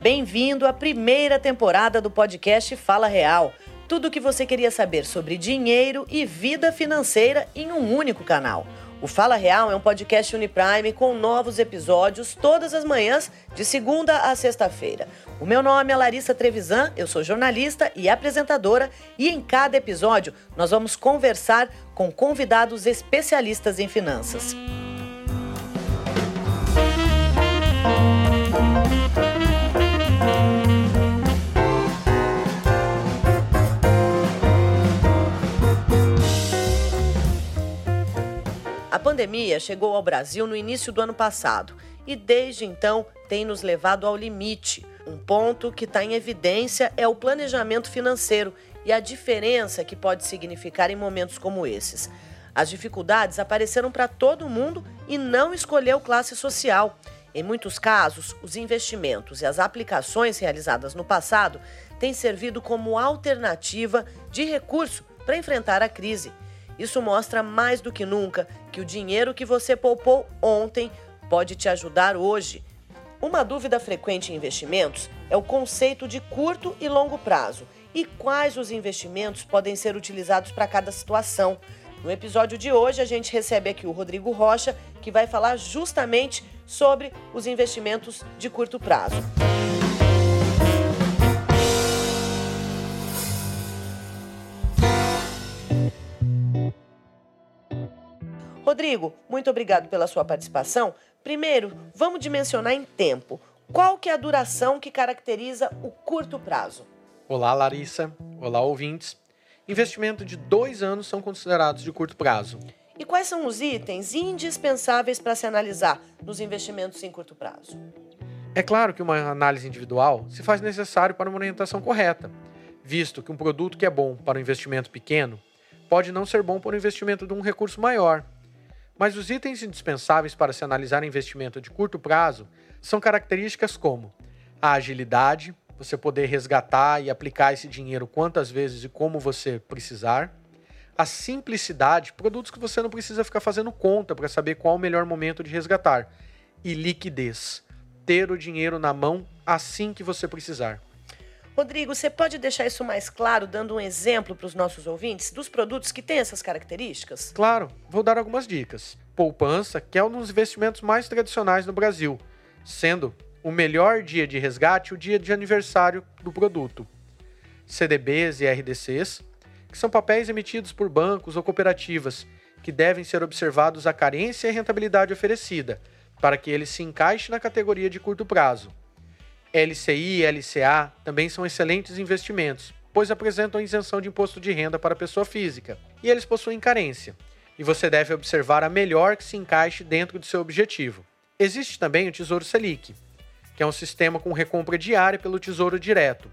Bem-vindo à primeira temporada do podcast Fala Real. Tudo o que você queria saber sobre dinheiro e vida financeira em um único canal. O Fala Real é um podcast Uniprime com novos episódios todas as manhãs, de segunda a sexta-feira. O meu nome é Larissa Trevisan, eu sou jornalista e apresentadora, e em cada episódio nós vamos conversar com convidados especialistas em finanças. A pandemia chegou ao Brasil no início do ano passado e desde então tem nos levado ao limite. Um ponto que está em evidência é o planejamento financeiro e a diferença que pode significar em momentos como esses. As dificuldades apareceram para todo mundo e não escolheu classe social. Em muitos casos, os investimentos e as aplicações realizadas no passado têm servido como alternativa de recurso para enfrentar a crise. Isso mostra mais do que nunca que o dinheiro que você poupou ontem pode te ajudar hoje. Uma dúvida frequente em investimentos é o conceito de curto e longo prazo e quais os investimentos podem ser utilizados para cada situação. No episódio de hoje, a gente recebe aqui o Rodrigo Rocha, que vai falar justamente sobre os investimentos de curto prazo. Rodrigo, muito obrigado pela sua participação. Primeiro, vamos dimensionar em tempo. Qual que é a duração que caracteriza o curto prazo? Olá, Larissa. Olá, ouvintes. Investimento de dois anos são considerados de curto prazo. E quais são os itens indispensáveis para se analisar nos investimentos em curto prazo? É claro que uma análise individual se faz necessário para uma orientação correta, visto que um produto que é bom para um investimento pequeno pode não ser bom para o investimento de um recurso maior, mas os itens indispensáveis para se analisar investimento de curto prazo são características como a agilidade, você poder resgatar e aplicar esse dinheiro quantas vezes e como você precisar. A simplicidade, produtos que você não precisa ficar fazendo conta para saber qual o melhor momento de resgatar. E liquidez, ter o dinheiro na mão assim que você precisar. Rodrigo, você pode deixar isso mais claro, dando um exemplo para os nossos ouvintes dos produtos que têm essas características? Claro, vou dar algumas dicas. Poupança, que é um dos investimentos mais tradicionais no Brasil, sendo o melhor dia de resgate o dia de aniversário do produto. CDBs e RDCs, que são papéis emitidos por bancos ou cooperativas, que devem ser observados a carência e rentabilidade oferecida, para que ele se encaixe na categoria de curto prazo. LCI e LCA também são excelentes investimentos, pois apresentam isenção de imposto de renda para pessoa física, e eles possuem carência, e você deve observar a melhor que se encaixe dentro do seu objetivo. Existe também o Tesouro Selic, que é um sistema com recompra diária pelo Tesouro Direto,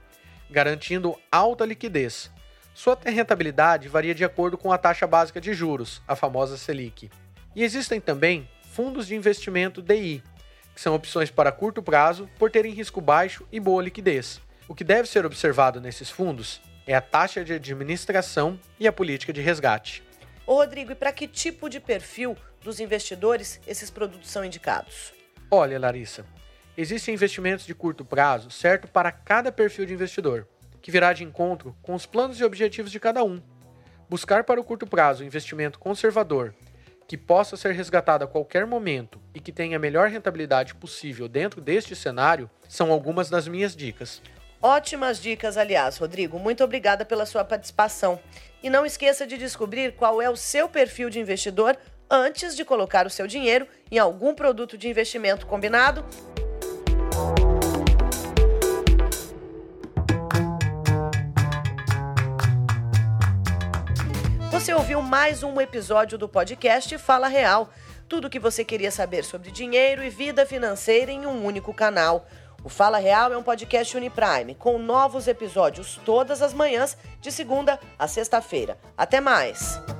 garantindo alta liquidez. Sua rentabilidade varia de acordo com a taxa básica de juros, a famosa Selic. E existem também fundos de investimento DI, que são opções para curto prazo por terem risco baixo e boa liquidez. O que deve ser observado nesses fundos é a taxa de administração e a política de resgate. Ô Rodrigo, e para que tipo de perfil dos investidores esses produtos são indicados? Olha, Larissa, existem investimentos de curto prazo certo para cada perfil de investidor, que virá de encontro com os planos e objetivos de cada um. Buscar para o curto prazo um investimento conservador que possa ser resgatado a qualquer momento e que tenha a melhor rentabilidade possível dentro deste cenário são algumas das minhas dicas. Ótimas dicas, aliás, Rodrigo. Muito obrigada pela sua participação. E não esqueça de descobrir qual é o seu perfil de investidor antes de colocar o seu dinheiro em algum produto de investimento combinado. Você ouviu mais um episódio do podcast Fala Real. Tudo o que você queria saber sobre dinheiro e vida financeira em um único canal. O Fala Real é um podcast Uniprime, com novos episódios todas as manhãs, de segunda a sexta-feira. Até mais!